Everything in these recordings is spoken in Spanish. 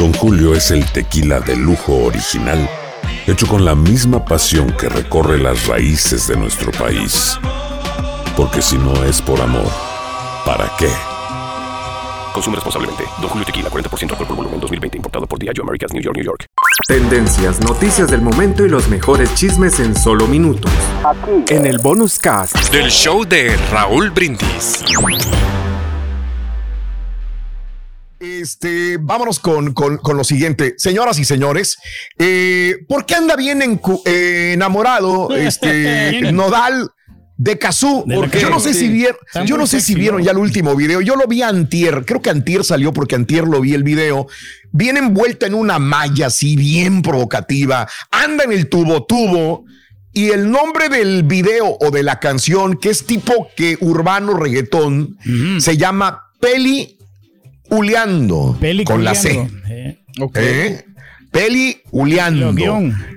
Don Julio es el tequila de lujo original, hecho con la misma pasión que recorre las raíces de nuestro país. Porque si no es por amor, ¿para qué? Consume responsablemente. Don Julio Tequila, 40% alcohol por volumen, 2020. Importado por Diageo Americas, New York, New York. Tendencias, noticias del momento y los mejores chismes en solo minutos. En el bonus cast. Del show de Raúl Brindis. Este, vámonos con, con- con lo siguiente. Señoras y señores, eh, ¿por qué anda bien encu- eh, enamorado este Nodal de Cazú? De Porque yo no sé sí. si vieron, yo no sé si vieron ya el último video. Yo lo vi antier, creo que antier salió porque antier lo vi el video. Viene envuelta en una malla así bien provocativa, anda en el tubo tubo. Y el nombre del video o de la canción, que es tipo que urbano reggaetón, se llama Peli Uleando. con la C. ¿Eh? Peli Uleando.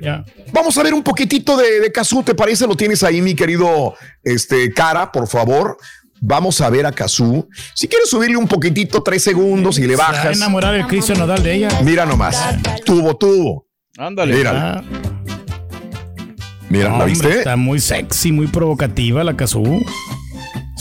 ya. Vamos a ver un poquitito de, de Cazú, ¿te parece? Lo tienes ahí, mi querido este, Cara, por favor. Vamos a ver a Cazú. Si quieres subirle un poquitito, tres segundos y le Se va a bajas. enamorar el Cristian Nodal de ella. Mira nomás. Tubo, tubo. Ándale. Mira. Mira, No, ¿la viste? Está muy sexy, muy provocativa la Kazú.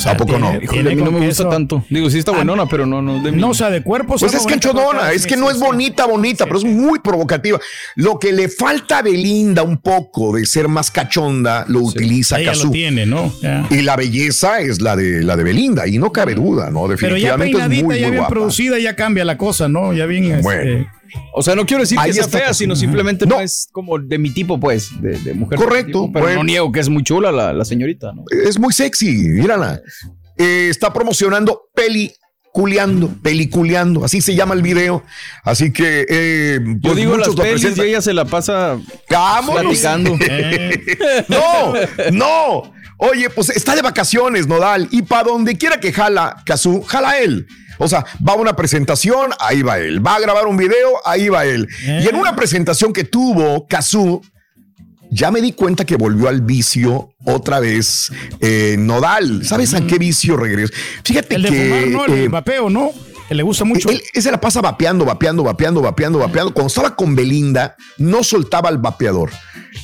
¿A poco no? Híjole, a mí no me gusta tanto. Digo, sí está buenona, pero no, no. De mí. No, o sea, de cuerpo. Pues es pero- es que no es bonita, bonita, pero es muy provocativa. Lo que le falta a Belinda un poco de ser más cachonda, lo utiliza Ella lo Cazú. tiene, ¿no? Ya. Y la belleza es la de la de Belinda, y no cabe duda, ¿no? Pero ya Definitivamente es peinadita, muy, ya muy bien guapa. producida, ya cambia la cosa, ¿no? Ya bien. este, Bueno. O sea, no quiero decir Ahí que sea está fea, sino simplemente no. es como de mi tipo, pues, de, de mujer. Correcto, tipo, pero bueno. no niego que es muy chula la, la señorita, ¿no? Es muy sexy, mírala. Eh, está promocionando peliculeando, peliculeando, así se llama el video. Así que eh, Yo pues digo las pelis y ella se la pasa platicando. No, no. Oye, pues está de vacaciones, Nodal. Y para donde quiera que jala Kazú, jala él. O sea, va a una presentación, ahí va él. Va a grabar un video, ahí va él. Y en una presentación que tuvo Kazú, ya me di cuenta que volvió al vicio otra vez eh, Nodal. ¿Sabes a qué vicio regresó? Fíjate El de que. fumar, ¿no? El eh, vapeo, ¿no? Le gusta mucho. él, se la pasa vapeando, vapeando, vapeando, vapeando, vapeando. Cuando estaba con Belinda, no soltaba el vapeador.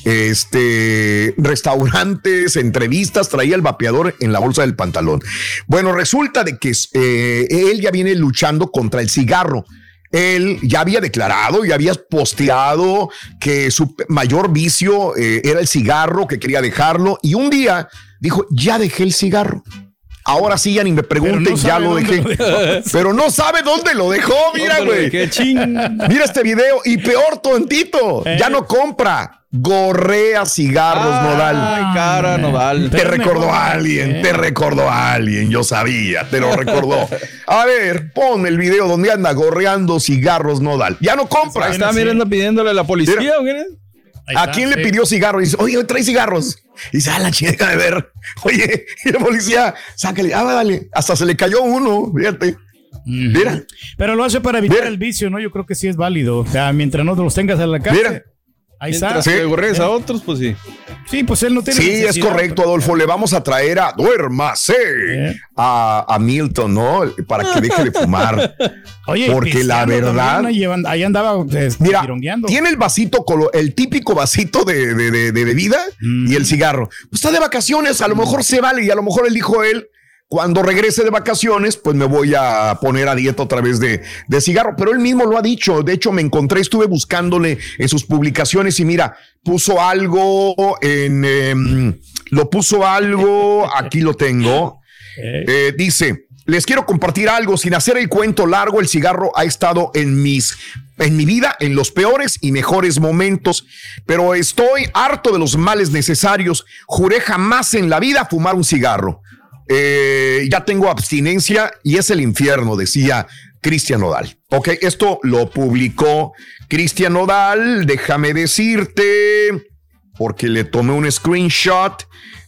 Este, restaurantes, entrevistas, traía el vapeador en la bolsa del pantalón. Bueno, resulta de que eh, él ya viene luchando contra el cigarro. Él ya había declarado y había posteado que su mayor vicio eh, era el cigarro, que quería dejarlo. Y un día dijo, ya dejé el cigarro. Ahora sí, ya ni me pregunten, no ya lo dejé. lo. Pero no sabe dónde lo dejó, mira, ¿Dónde lo güey. Mira este video y peor tontito, Eh. ya no compra. Gorrea cigarros, Nodal. Ay, cara, Nodal. Te Pero recordó mejor, a alguien, eh. te recordó a alguien, yo sabía, te lo recordó. A ver, pon el video donde anda gorreando cigarros Nodal. Ya no compra. Ahí está, sí. mira, anda pidiéndole a la policía. Mira. ¿o qué ¿A quién le pidió cigarros? Y dice, oye, trae cigarros. Y dice, ah, la chica de ver. Oye, y la policía, sácale, ah, dale. Hasta se le cayó uno, fíjate. Mira, Pero lo hace para evitar Mira. el vicio, ¿no? Yo creo que sí es válido. O sea, mientras no los tengas en la casa. Mira. Ahí está. Mientras Sí. a otros, pues sí. Sí, pues él no tiene Sí, es correcto, Adolfo. Le vamos a traer a Duérmase Eh. a, a Milton, ¿no? Para que deje de fumar. Oye, Porque la verdad- ahí llevan- ahí andaba este, Mira, tiene el vasito, el típico vasito de, de- de- de bebida y el cigarro. Pues está de vacaciones, a lo mejor se vale y a lo mejor él dijo él. Cuando regrese de vacaciones, pues me voy a poner a dieta otra vez de, de cigarro. Pero él mismo lo ha dicho. De hecho, me encontré, estuve buscándole en sus publicaciones y mira, puso algo en. em, lo puso algo, aquí lo tengo. Eh, dice, les quiero compartir algo, sin hacer el cuento largo, el cigarro ha estado en mis en mi vida en los peores y mejores momentos, pero estoy harto de los males necesarios. Juré jamás en la vida fumar un cigarro. Eh, ya tengo abstinencia y es el infierno, decía Cristian Nodal. Ok, esto lo publicó Cristian Nodal, déjame decirte, porque le tomé un screenshot.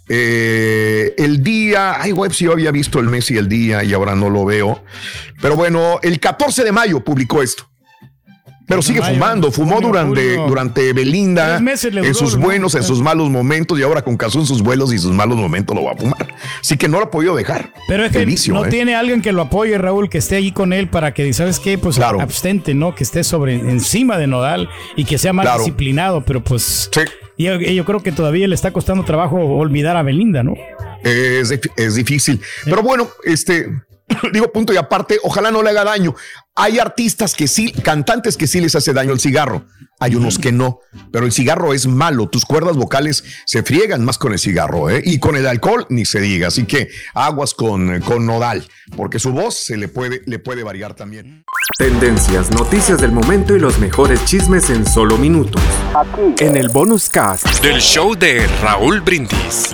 Eh, el día, ay, web, si yo había visto el mes y el día y ahora no lo veo. Pero bueno, el 14 de mayo publicó esto. Pero sigue fumando, fumó durante, durante Belinda en sus buenos, en sus malos momentos y ahora con Caso en sus vuelos y sus malos momentos lo va a fumar. Así que no lo ha podido dejar. Pero es que no ¿eh? tiene alguien que lo apoye, Raúl, que esté ahí con él para que, ¿sabes qué? Pues abstente, ¿no? Que esté sobre encima de Nodal y que sea más disciplinado, pero pues sí. yo, yo creo que todavía le está costando trabajo olvidar a Belinda, ¿no? Es, es difícil. Pero bueno, este, digo punto y aparte, ojalá no le haga daño. Hay artistas que sí, cantantes que sí les hace daño el cigarro. Hay unos que no, pero el cigarro es malo. Tus cuerdas vocales se friegan más con el cigarro, ¿eh? Y con el alcohol ni se diga. Así que aguas con, con nodal, porque su voz se le puede, le puede variar también. Tendencias, noticias del momento y los mejores chismes en solo minutos. Aquí. En el bonus cast del show de Raúl Brindis.